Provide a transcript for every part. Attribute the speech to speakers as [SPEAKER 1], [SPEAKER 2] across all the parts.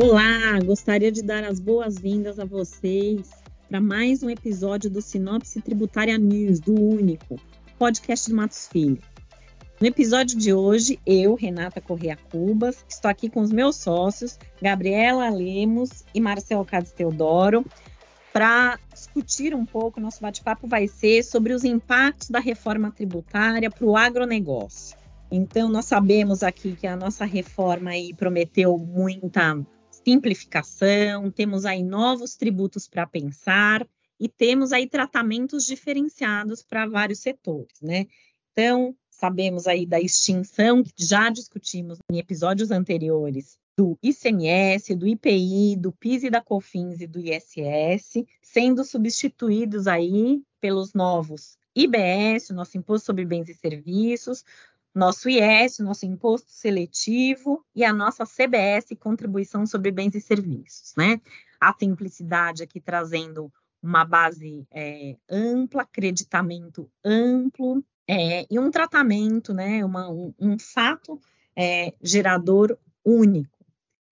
[SPEAKER 1] Olá, gostaria de dar as boas-vindas a vocês para mais um episódio do Sinopse Tributária News, do Único, podcast do Matos Filho. No episódio de hoje, eu, Renata Correa Cubas, estou aqui com os meus sócios, Gabriela Lemos e Marcelo Cades Teodoro, para discutir um pouco, nosso bate-papo vai ser sobre os impactos da reforma tributária para o agronegócio. Então, nós sabemos aqui que a nossa reforma aí prometeu muita simplificação, temos aí novos tributos para pensar e temos aí tratamentos diferenciados para vários setores, né? Então, sabemos aí da extinção que já discutimos em episódios anteriores do ICMS, do IPI, do PIS e da COFINS e do ISS, sendo substituídos aí pelos novos IBS, nosso Imposto sobre Bens e Serviços, nosso IS, nosso Imposto Seletivo e a nossa CBS, Contribuição sobre Bens e Serviços, né? A simplicidade aqui trazendo uma base é, ampla, acreditamento amplo é, e um tratamento, né? Uma, um, um fato é, gerador único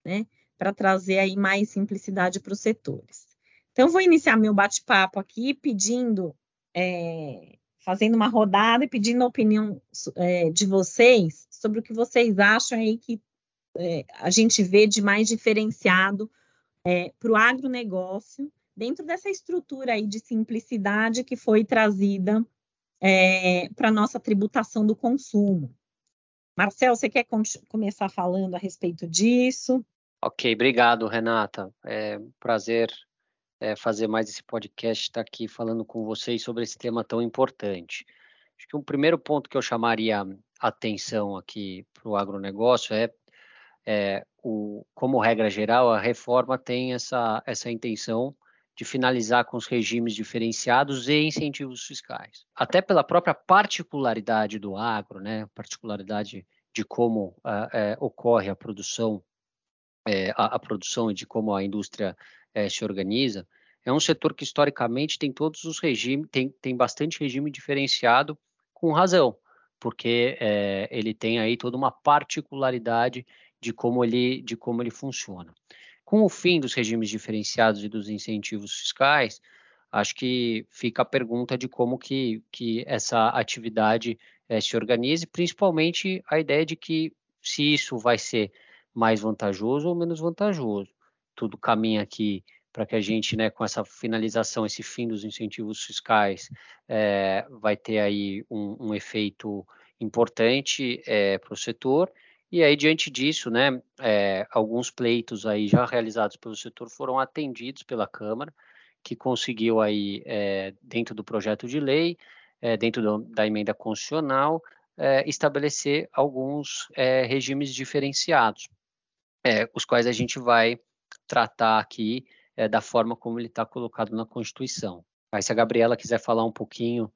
[SPEAKER 1] né, para trazer aí mais simplicidade para os setores. Então, vou iniciar meu bate-papo aqui pedindo, é, fazendo uma rodada e pedindo a opinião é, de vocês sobre o que vocês acham aí que é, a gente vê de mais diferenciado é, para o agronegócio dentro dessa estrutura aí de simplicidade que foi trazida é, para a nossa tributação do consumo. Marcel, você quer começar falando a respeito disso?
[SPEAKER 2] Ok, obrigado, Renata. É um prazer é, fazer mais esse podcast, estar aqui falando com vocês sobre esse tema tão importante. Acho que um primeiro ponto que eu chamaria atenção aqui para o agronegócio é, é o, como regra geral, a reforma tem essa, essa intenção de finalizar com os regimes diferenciados e incentivos fiscais. Até pela própria particularidade do agro, né, particularidade de como uh, ocorre a produção a, a, produção e de como a indústria é, se organiza, é um setor que historicamente tem todos os regimes, tem, tem bastante regime diferenciado, com razão, porque é, ele tem aí toda uma particularidade de como ele, de como ele funciona. Com o fim dos regimes diferenciados e dos incentivos fiscais, acho que fica a pergunta de como que, que essa atividade é, se organize, principalmente a ideia de que se isso vai ser mais vantajoso ou menos vantajoso. Tudo caminha aqui para que a gente, né, com essa finalização, esse fim dos incentivos fiscais, é, vai ter aí um, um efeito importante é, para o setor. E aí, diante disso, né, é, alguns pleitos aí já realizados pelo setor foram atendidos pela Câmara, que conseguiu aí, dentro do projeto de lei, dentro do, da emenda constitucional, estabelecer alguns regimes diferenciados os quais a gente vai tratar aqui é, da forma como ele está colocado na Constituição. Aí, se a Gabriela quiser falar um pouquinho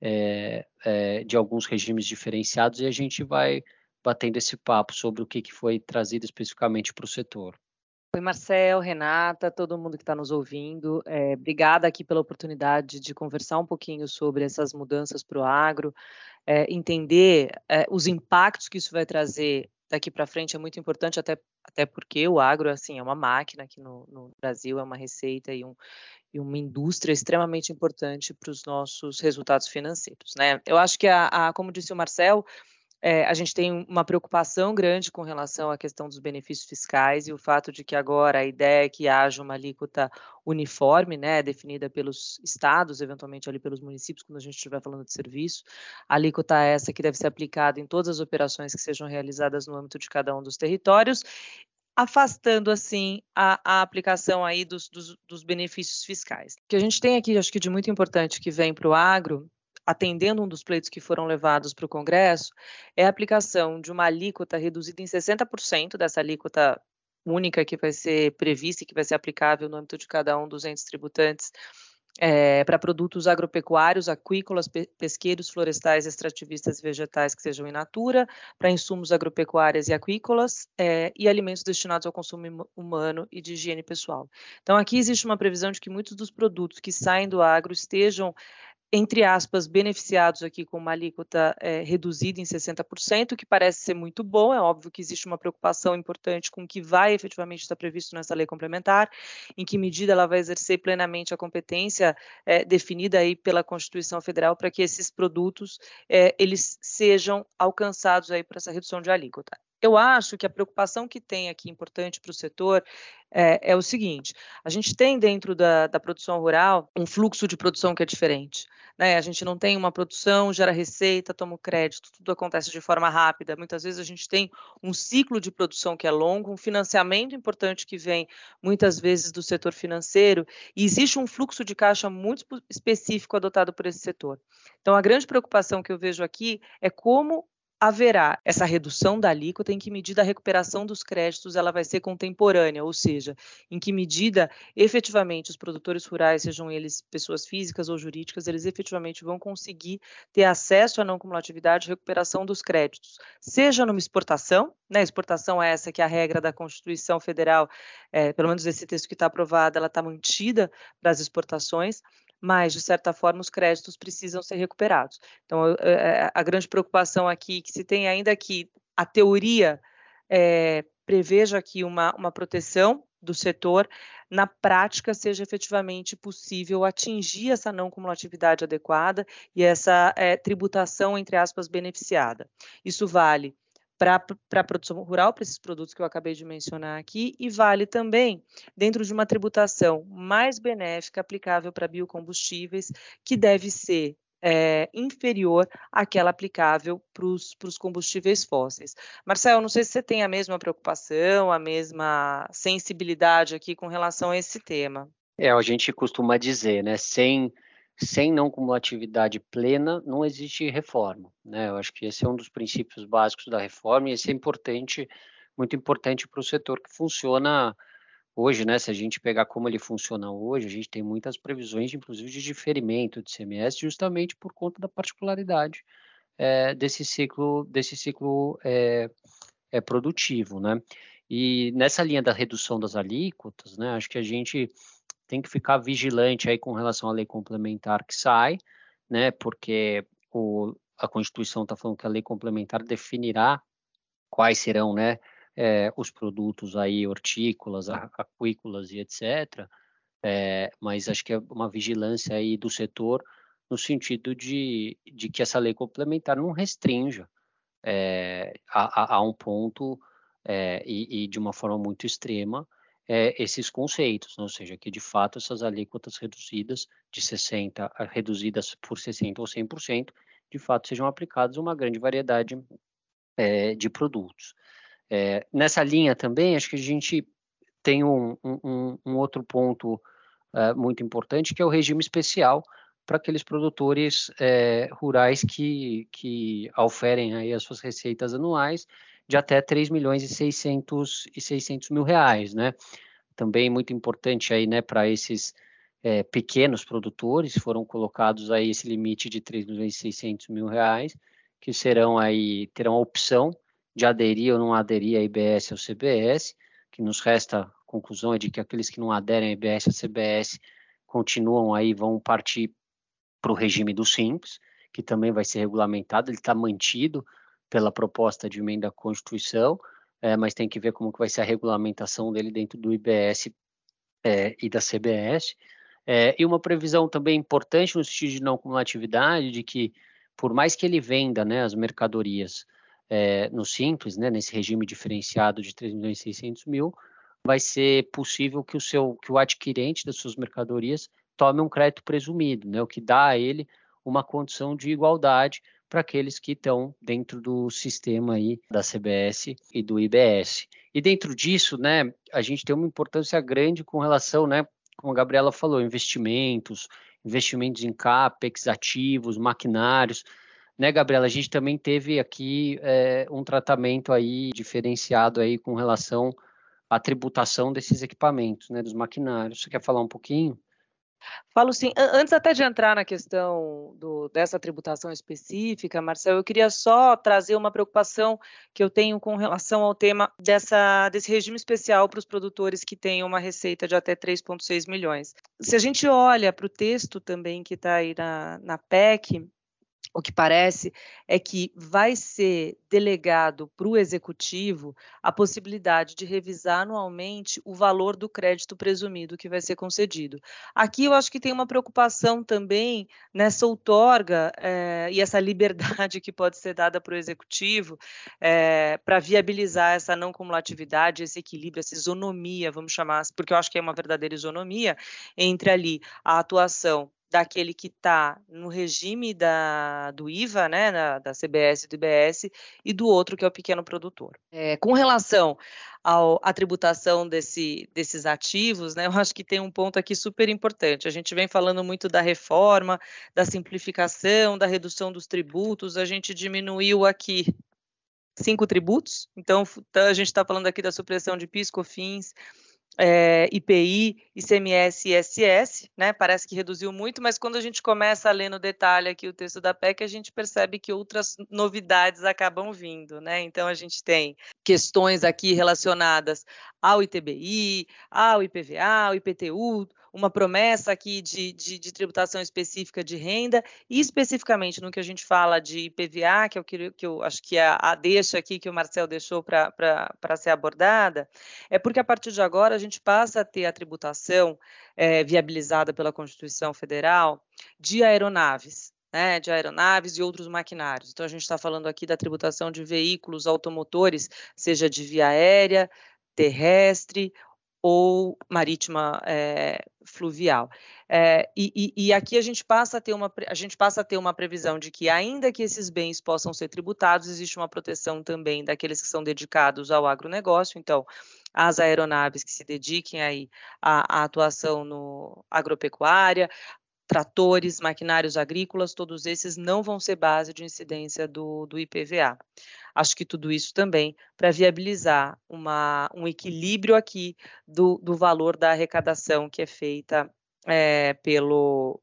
[SPEAKER 2] é, é, de alguns regimes diferenciados, e a gente vai batendo esse papo sobre o que, que foi trazido especificamente para o setor.
[SPEAKER 3] Oi, Marcel, Renata, todo mundo que está nos ouvindo. É, obrigada aqui pela oportunidade de conversar um pouquinho sobre essas mudanças para o agro, é, entender é, os impactos que isso vai trazer daqui para frente é muito importante, até, até porque o agro assim, é uma máquina aqui no, no Brasil, é uma receita e, um, e uma indústria extremamente importante para os nossos resultados financeiros. Né? Eu acho que, a, a como disse o Marcel, é, a gente tem uma preocupação grande com relação à questão dos benefícios fiscais e o fato de que agora a ideia é que haja uma alíquota uniforme, né, definida pelos estados, eventualmente ali pelos municípios, quando a gente estiver falando de serviço. A alíquota é essa que deve ser aplicada em todas as operações que sejam realizadas no âmbito de cada um dos territórios afastando assim a, a aplicação aí dos, dos, dos, benefícios fiscais. O que a gente tem aqui, acho que de muito importante que vem para o agro, atendendo um dos pleitos que foram levados para o Congresso, é a aplicação de uma alíquota reduzida em 60% dessa alíquota única que vai ser prevista e que vai ser aplicável no âmbito de cada um dos entes tributantes é, para produtos agropecuários, aquícolas, pesqueiros, florestais, extrativistas vegetais que sejam in natura, para insumos agropecuários e aquícolas é, e alimentos destinados ao consumo humano e de higiene pessoal. Então, aqui existe uma previsão de que muitos dos produtos que saem do agro estejam entre aspas, beneficiados aqui com uma alíquota é, reduzida em 60%, que parece ser muito bom. É óbvio que existe uma preocupação importante com o que vai efetivamente estar previsto nessa lei complementar, em que medida ela vai exercer plenamente a competência é, definida aí pela Constituição Federal para que esses produtos é, eles sejam alcançados aí por essa redução de alíquota. Eu acho que a preocupação que tem aqui importante para o setor é, é, o seguinte: a gente tem dentro da, da, produção rural um fluxo de produção que é diferente. Né? A gente não tem uma produção, gera receita, toma o crédito, tudo acontece de forma rápida. Muitas vezes a gente tem um ciclo de produção que é longo, um financiamento importante que vem muitas vezes do setor financeiro, e existe um fluxo de caixa muito específico adotado por esse setor. Então, a grande preocupação que eu vejo aqui é como haverá. Essa redução da alíquota, em que medida a recuperação dos créditos ela vai ser contemporânea, ou seja, em que medida efetivamente os produtores rurais, sejam eles pessoas físicas ou jurídicas, eles efetivamente vão conseguir ter acesso à não cumulatividade e recuperação dos créditos, seja numa exportação, né, exportação é essa que é a regra da Constituição Federal, é, pelo menos esse texto que está aprovado, ela está mantida para as exportações, mas, de certa forma, os créditos precisam ser recuperados. Então, é, é, a grande preocupação aqui que se tem ainda é que a teoria é, preveja aqui uma, uma proteção do setor, na prática seja efetivamente possível atingir essa não cumulatividade adequada e essa é, tributação, entre aspas, beneficiada. Isso vale para a produção rural, para esses produtos que eu acabei de mencionar aqui, e vale também dentro de uma tributação mais benéfica aplicável para biocombustíveis, que deve ser é, inferior àquela aplicável para os combustíveis fósseis. Marcelo, não sei se você tem a mesma preocupação, a mesma sensibilidade aqui com relação a esse tema.
[SPEAKER 2] É, a gente costuma dizer, né, sem sem não cumulatividade plena, não existe reforma. Né? Eu acho que esse é um dos princípios básicos da reforma e esse é importante, muito importante para o setor que funciona hoje, né? Se a gente pegar como ele funciona hoje, a gente tem muitas previsões, inclusive de diferimento de CMS, justamente por conta da particularidade é, desse ciclo, desse ciclo é, é produtivo, né? E nessa linha da redução das alíquotas, né? Acho que a gente tem que ficar vigilante aí com relação à lei complementar que sai, né? Porque o, a Constituição está falando que a lei complementar definirá quais serão, né? É, os produtos aí hortícolas, aquícolas e etc. É, mas acho que é uma vigilância aí do setor no sentido de, de que essa lei complementar não restrinja é, a, a, a, um ponto é, e, e, de uma forma muito extrema é, esses conceitos, né? ou seja, que de fato essas alíquotas reduzidas de 60, reduzidas por 60 ou 100%, de fato sejam aplicadas a uma grande variedade é, de produtos. É, nessa linha também, acho que a gente tem um, um, um outro ponto muito importante, que é o regime especial para aqueles produtores rurais que, que oferem aí as suas receitas anuais de até 3 milhões e 600, e 600 mil reais, né? Também muito importante aí, né, para esses é, pequenos produtores, foram colocados aí esse limite de 3 milhões e 600 mil reais, que serão aí, terão a opção de aderir ou não aderir a IBS ou CBS, que nos resta a conclusão é de que aqueles que não aderem a IBS ou CBS continuam aí, vão partir para o regime do Simples, que também vai ser regulamentado, ele está mantido, pela proposta de emenda à Constituição, é, mas tem que ver como que vai ser a regulamentação dele dentro do IBS é, e da CBS. É, e uma previsão também importante no sentido de não cumulatividade, de que por mais que ele venda né, as mercadorias é, no Simples, né, nesse regime diferenciado de 3 milhões e 600 mil, vai ser possível que o, seu, que o adquirente das suas mercadorias tome um crédito presumido, né, o que dá a ele uma condição de igualdade para aqueles que estão dentro do sistema aí da CBS e do IBS. E dentro disso, né, a gente tem uma importância grande com relação, né, como a Gabriela falou, investimentos, investimentos em CAPEX, ativos, maquinários, né, Gabriela? A gente também teve aqui é, um tratamento aí diferenciado aí com relação à tributação desses equipamentos, né, dos maquinários. Você quer falar um pouquinho?
[SPEAKER 3] Falo sim. Antes até de entrar na questão do, dessa tributação específica, Marcelo, eu queria só trazer uma preocupação que eu tenho com relação ao tema dessa, desse regime especial para os produtores que têm uma receita de até 3,6 milhões. Se a gente olha para o texto também que está aí na, na PEC, o que parece é que vai ser delegado para o executivo a possibilidade de revisar anualmente o valor do crédito presumido que vai ser concedido. Aqui eu acho que tem uma preocupação também nessa outorga é, e essa liberdade que pode ser dada para o executivo é, para viabilizar essa não cumulatividade, esse equilíbrio, essa isonomia, vamos chamar, porque eu acho que é uma verdadeira isonomia entre ali a atuação daquele que está no regime da, do IVA, né, na, da CBS e do IBS, e do outro que é o pequeno produtor. É, com relação à tributação desse, desses ativos, né, eu acho que tem um ponto aqui super importante. A gente vem falando muito da reforma, da simplificação, da redução dos tributos, a gente diminuiu aqui cinco tributos, então a gente está falando aqui da supressão de PIS, COFINS, é, IPI, ICMS e ISS, né? Parece que reduziu muito, mas quando a gente começa a ler no detalhe aqui o texto da PEC, a gente percebe que outras novidades acabam vindo, né? Então a gente tem questões aqui relacionadas ao ITBI, ao IPVA, ao IPTU, uma promessa aqui de, de, de, tributação específica de renda, e especificamente no que a gente fala de IPVA, que eu, que, que eu acho que é a, a deixa aqui que o Marcel deixou para ser abordada, é porque a partir de agora a gente passa a ter a tributação é, viabilizada pela Constituição Federal de aeronaves. Né, de aeronaves e outros maquinários. Então, a gente está falando aqui da tributação de veículos automotores, seja de via aérea, terrestre ou marítima é, fluvial. É, e, e, aqui a gente passa a ter uma a gente passa a ter uma previsão de que ainda que esses bens possam ser tributados, existe uma proteção também daqueles que são dedicados ao agronegócio. Então, as aeronaves que se dediquem aí à, à atuação no agropecuária, tratores, maquinários agrícolas, todos esses não vão ser base de incidência do, do IPVA. Acho que tudo isso também para viabilizar uma, um equilíbrio aqui do, do valor da arrecadação que é feita é, pelo,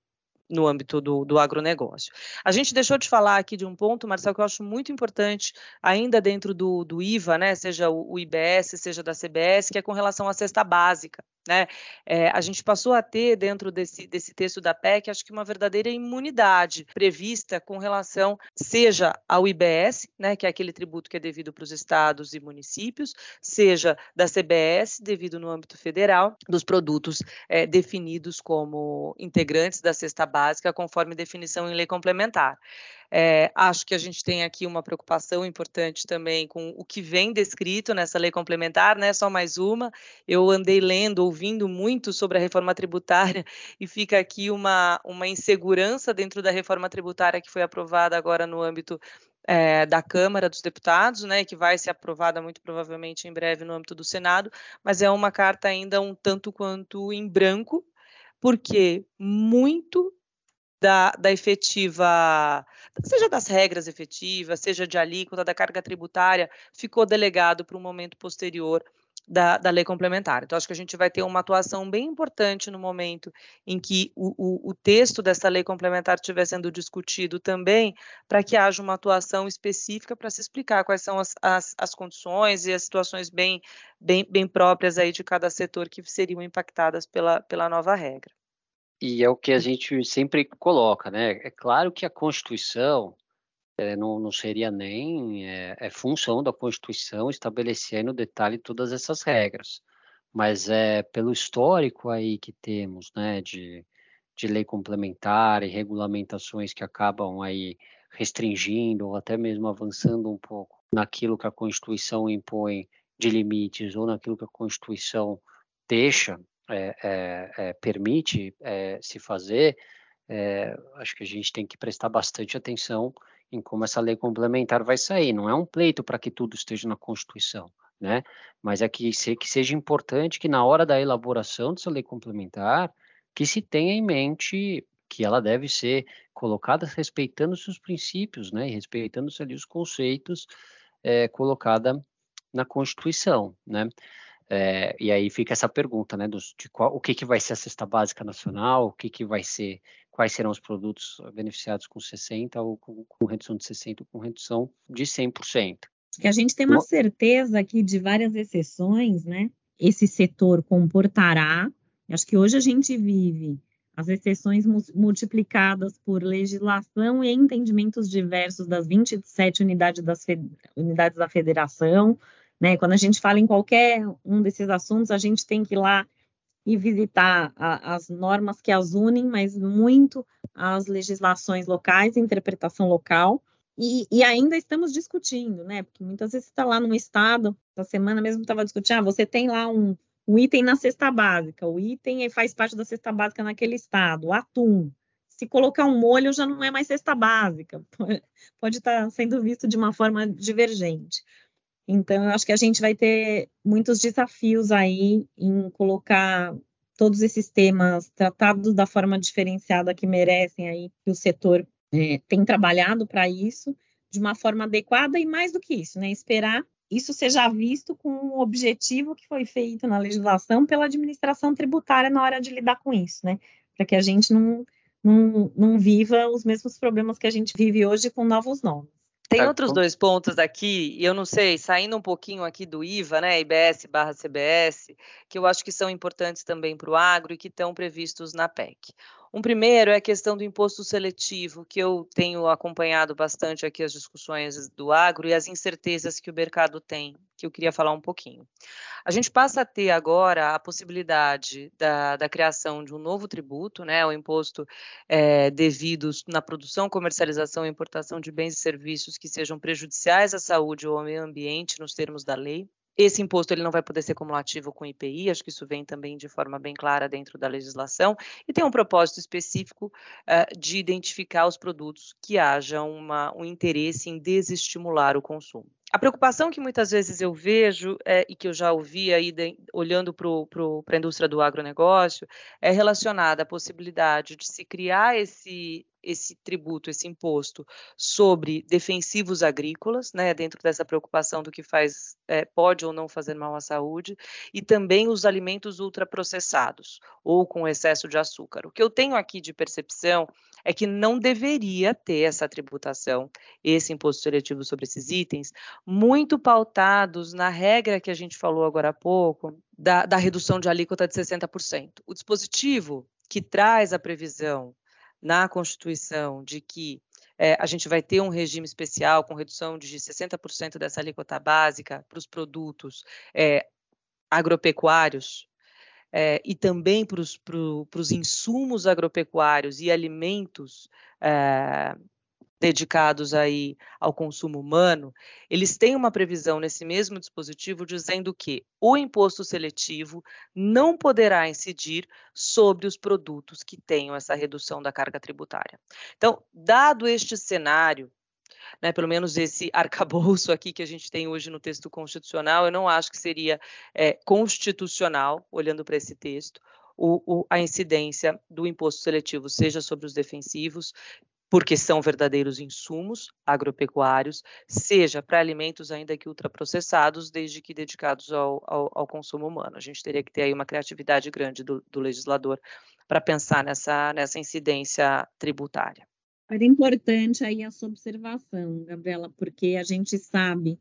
[SPEAKER 3] no âmbito do, do agronegócio. A gente deixou de falar aqui de um ponto, Marcelo, que eu acho muito importante, ainda dentro do, do IVA, né, seja o, o IBS, seja da CBS, que é com relação à cesta básica. Né? É, a gente passou a ter, dentro desse, desse texto da PEC, acho que uma verdadeira imunidade prevista com relação, seja ao IBS, né, que é aquele tributo que é devido para os estados e municípios, seja da CBS, devido no âmbito federal, dos produtos é, definidos como integrantes da cesta básica, conforme definição em lei complementar. É, acho que a gente tem aqui uma preocupação importante também com o que vem descrito nessa lei complementar, né? Só mais uma. Eu andei lendo, ouvindo muito sobre a reforma tributária e fica aqui uma, uma insegurança dentro da reforma tributária que foi aprovada agora no âmbito é, da Câmara dos Deputados, né, que vai ser aprovada muito provavelmente em breve no âmbito do Senado, mas é uma carta ainda um tanto quanto em branco, porque muito da, da efetiva, seja das regras efetivas, seja de alíquota, da carga tributária, ficou delegado para um momento posterior da, da, lei complementar. Então, acho que a gente vai ter uma atuação bem importante no momento em que o, o, o texto dessa lei complementar estiver sendo discutido também, para que haja uma atuação específica para se explicar quais são as, as, as condições e as situações bem, bem, bem próprias aí de cada setor que seriam impactadas pela, pela nova regra.
[SPEAKER 2] E é o que a gente sempre coloca, né? É claro que a Constituição é, não, não, seria nem é, é, função da Constituição estabelecer no detalhe todas essas regras, mas é pelo histórico aí que temos, né, de, de lei complementar e regulamentações que acabam aí restringindo ou até mesmo avançando um pouco naquilo que a Constituição impõe de limites ou naquilo que a Constituição deixa é, permite se fazer, acho que a gente tem que prestar bastante atenção em como essa lei complementar vai sair. Não é um pleito para que tudo esteja na Constituição, né? Mas é que, se, que seja importante que na hora da elaboração dessa lei complementar, que se tenha em mente que ela deve ser colocada respeitando seus princípios, né? E respeitando ali os conceitos é, colocada na Constituição, né? É, e aí fica essa pergunta, né, dos, de qual, o que, que vai ser a cesta básica nacional, o que, que vai ser, quais serão os produtos beneficiados com 60% ou com, com redução de 60% ou com redução de 100%.
[SPEAKER 1] Que a gente tem uma certeza aqui de várias exceções, né? Esse setor comportará. Acho que hoje a gente vive as exceções multiplicadas por legislação e entendimentos diversos das 27 unidades, das unidades da federação. Né? Quando a gente fala em qualquer um desses assuntos, a gente tem que ir lá e visitar a, as normas que as unem, mas muito as legislações locais, interpretação local. E, e, ainda estamos discutindo, né? Porque muitas vezes está lá no estado, essa semana mesmo estava discutindo, ah, você tem lá um, o item na cesta básica, o item faz parte da cesta básica naquele estado, o atum. Se colocar um molho já não é mais cesta básica, pode estar sendo visto de uma forma divergente. Então, eu acho que a gente vai ter muitos desafios aí em colocar todos esses temas tratados da forma diferenciada que merecem aí que o setor é, tem trabalhado para isso de uma forma adequada e mais do que isso, né? Esperar isso seja visto com o objetivo que foi feito na legislação pela administração tributária na hora de lidar com isso, né? Para que a gente não, não, não viva os mesmos problemas que a gente vive hoje com novos nomes.
[SPEAKER 3] Tem outros dois pontos aqui, e eu não sei, saindo um pouquinho aqui do IVA, né, IBS barra CBS, que eu acho que são importantes também para o agro e que estão previstos na PEC. Um primeiro é a questão do imposto seletivo, que eu tenho acompanhado bastante aqui as discussões do agro e as incertezas que o mercado tem, que eu queria falar um pouquinho. A gente passa a ter agora a possibilidade da, da criação de um novo tributo, né, o imposto é, devido na produção, comercialização e importação de bens e serviços que sejam prejudiciais à saúde ou ao meio ambiente, nos termos da lei. Esse imposto ele não vai poder ser cumulativo com IPI, acho que isso vem também de forma bem clara dentro da legislação, e tem um propósito específico uh, de identificar os produtos que haja uma, um interesse em desestimular o consumo. A preocupação que muitas vezes eu vejo é, e que eu já ouvi aí de, olhando para a indústria do agronegócio é relacionada à possibilidade de se criar esse, esse tributo, esse imposto sobre defensivos agrícolas, né, dentro dessa preocupação do que faz, é, pode ou não fazer mal à saúde, e também os alimentos ultraprocessados ou com excesso de açúcar. O que eu tenho aqui de percepção é que não deveria ter essa tributação, esse imposto seletivo sobre esses itens, muito pautados na regra que a gente falou agora há pouco, da, da redução de alíquota de 60%. O dispositivo que traz a previsão na Constituição de que é, a gente vai ter um regime especial com redução de 60% dessa alíquota básica para os produtos é, agropecuários, é, e também para os insumos agropecuários e alimentos é, dedicados aí ao consumo humano, eles têm uma previsão nesse mesmo dispositivo dizendo que o imposto seletivo não poderá incidir sobre os produtos que tenham essa redução da carga tributária. Então, dado este cenário, né, pelo menos esse arcabouço aqui que a gente tem hoje no texto constitucional, eu não acho que seria é, constitucional, olhando para esse texto, o, o, a incidência do imposto seletivo, seja sobre os defensivos, porque são verdadeiros insumos agropecuários, seja para alimentos ainda que ultraprocessados, desde que dedicados ao, ao, ao, consumo humano. A gente teria que ter aí uma criatividade grande do, do legislador para pensar nessa, nessa incidência tributária.
[SPEAKER 1] Era importante aí essa observação, Gabriela, porque a gente sabe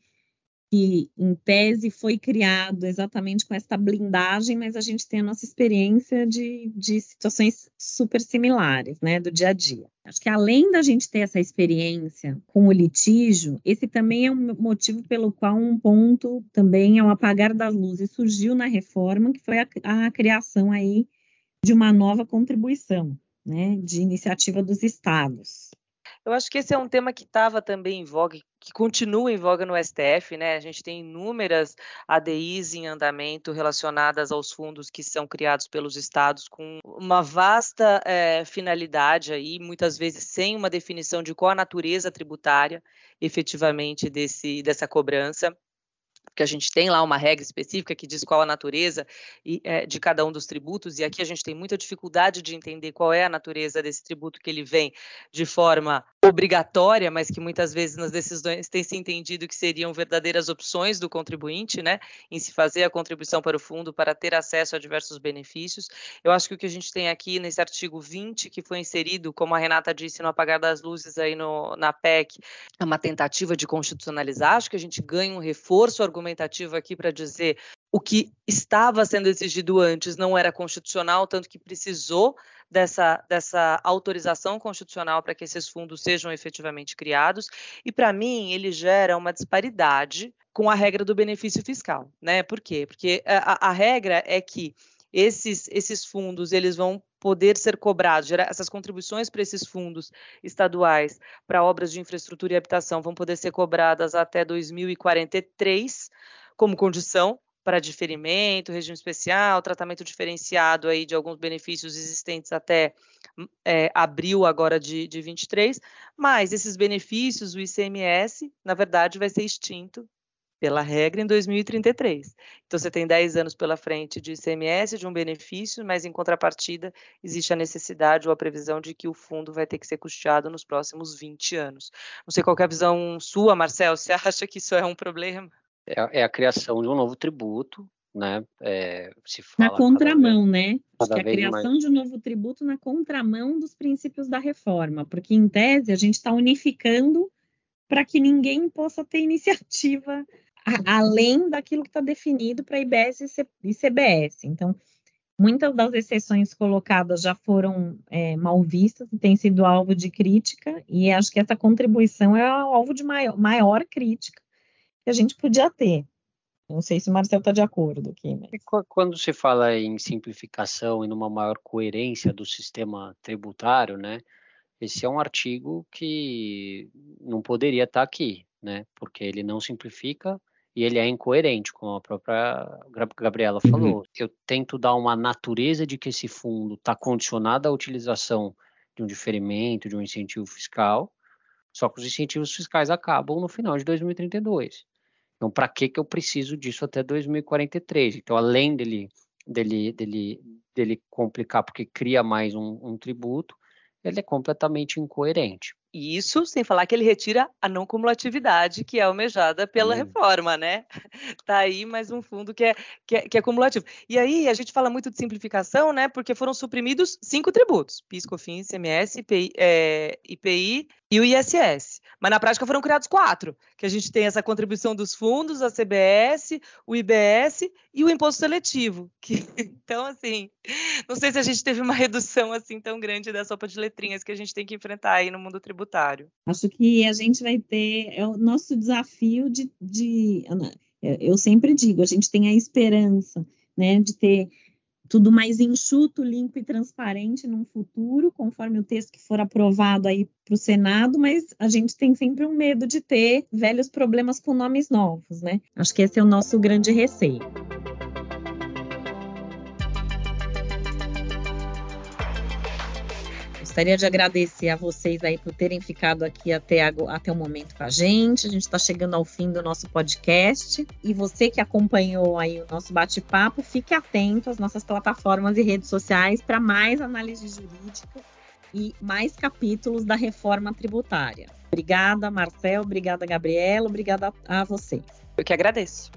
[SPEAKER 1] que, em tese, foi criado exatamente com essa blindagem, mas a gente tem a nossa experiência de, de situações super similares, né, do dia a dia. Acho que além da gente ter essa experiência com o litígio, esse também é um motivo pelo qual um ponto também é o apagar das luzes surgiu na reforma, que foi a, a criação aí de uma nova contribuição, né, de iniciativa dos estados.
[SPEAKER 3] Eu acho que esse é um tema que estava também em voga, que continua em voga no STF, né? A gente tem inúmeras ADIs em andamento relacionadas aos fundos que são criados pelos estados com uma vasta é, finalidade aí, muitas vezes sem uma definição de qual a natureza tributária efetivamente desse, dessa cobrança porque a gente tem lá uma regra específica que diz qual a natureza é, de cada um dos tributos, e aqui a gente tem muita dificuldade de entender qual é a natureza desse tributo que ele vem de forma obrigatória, mas que muitas vezes nas decisões tem se entendido que seriam verdadeiras opções do contribuinte, né, em se fazer a contribuição para o fundo para ter acesso a diversos benefícios. Eu acho que o que a gente tem aqui nesse artigo 20, que foi inserido, como a Renata disse, no apagar das luzes aí no, na PEC, é uma tentativa de constitucionalizar. Acho que a gente ganha um reforço argumentativo aqui para dizer o que estava sendo exigido antes não era constitucional, tanto que precisou dessa, dessa autorização constitucional para que esses fundos sejam efetivamente criados. E, para mim, ele gera uma disparidade com a regra do benefício fiscal. Né? Por quê? Porque a, a regra é que esses, esses fundos eles vão poder ser cobrados, essas contribuições para esses fundos estaduais para obras de infraestrutura e habitação vão poder ser cobradas até 2043 como condição para diferimento, regime especial, tratamento diferenciado aí de alguns benefícios existentes até é, abril agora de, de 23, mas esses benefícios, o ICMS, na verdade, vai ser extinto pela regra em 2033. Então você tem 10 anos pela frente de ICMS, de um benefício, mas em contrapartida existe a necessidade ou a previsão de que o fundo vai ter que ser custeado nos próximos 20 anos. Não sei qual é a visão sua, Marcel, você acha que isso é um problema?
[SPEAKER 2] É, é a criação de um novo tributo, né?
[SPEAKER 1] É, na contramão, vez, né? Acho que a criação mais... de um novo tributo na contramão dos princípios da reforma, porque em tese a gente está unificando para que ninguém possa ter iniciativa a, além daquilo que está definido para IBS e CBS. Então, muitas das exceções colocadas já foram é, mal vistas e têm sido alvo de crítica, e acho que essa contribuição é alvo de maior, maior crítica que a gente podia ter. Não sei se o Marcel está de acordo aqui. Mas...
[SPEAKER 2] Quando se fala em simplificação e numa maior coerência do sistema tributário, né? Esse é um artigo que não poderia estar tá aqui, né? Porque ele não simplifica e ele é incoerente, como a própria Gabriela uhum. falou. Uhum. Eu tento dar uma natureza de que esse fundo está condicionado à utilização de um diferimento, de um incentivo fiscal, só que os incentivos fiscais acabam no final de 2032. Então, para que que eu preciso disso até 2043? Então, além dele dele dele dele complicar porque cria mais um, um tributo, ele é completamente incoerente.
[SPEAKER 3] E isso sem falar que ele retira a não cumulatividade que é almejada pela hum. reforma, né? Tá aí mais um fundo que é, que é, que, é, cumulativo. E aí a gente fala muito de simplificação, né? Porque foram suprimidos cinco tributos: PIS, COFINS, ICMS, IPI, é, IPI e o ISS. Mas na prática foram criados quatro, que a gente tem essa contribuição dos fundos, a CBS, o IBS e o imposto seletivo. Que, então, assim, não sei se a gente teve uma redução assim tão grande da sopa de letrinhas que a gente tem que enfrentar aí no mundo tributário.
[SPEAKER 1] Acho que a gente vai ter é o nosso desafio de, de eu sempre digo, a gente tem a esperança, né, de ter tudo mais enxuto, limpo e transparente num futuro, conforme o texto que for aprovado aí para o Senado, mas a gente tem sempre um medo de ter velhos problemas com nomes novos, né? Acho que esse é o nosso grande receio. Gostaria de agradecer a vocês aí por terem ficado aqui até, até o momento com a gente. A gente está chegando ao fim do nosso podcast. E você que acompanhou aí o nosso bate-papo, fique atento às nossas plataformas e redes sociais para mais análise jurídica e mais capítulos da reforma tributária. Obrigada, Marcel. Obrigada, Gabriela. Obrigada a vocês.
[SPEAKER 3] Eu que agradeço.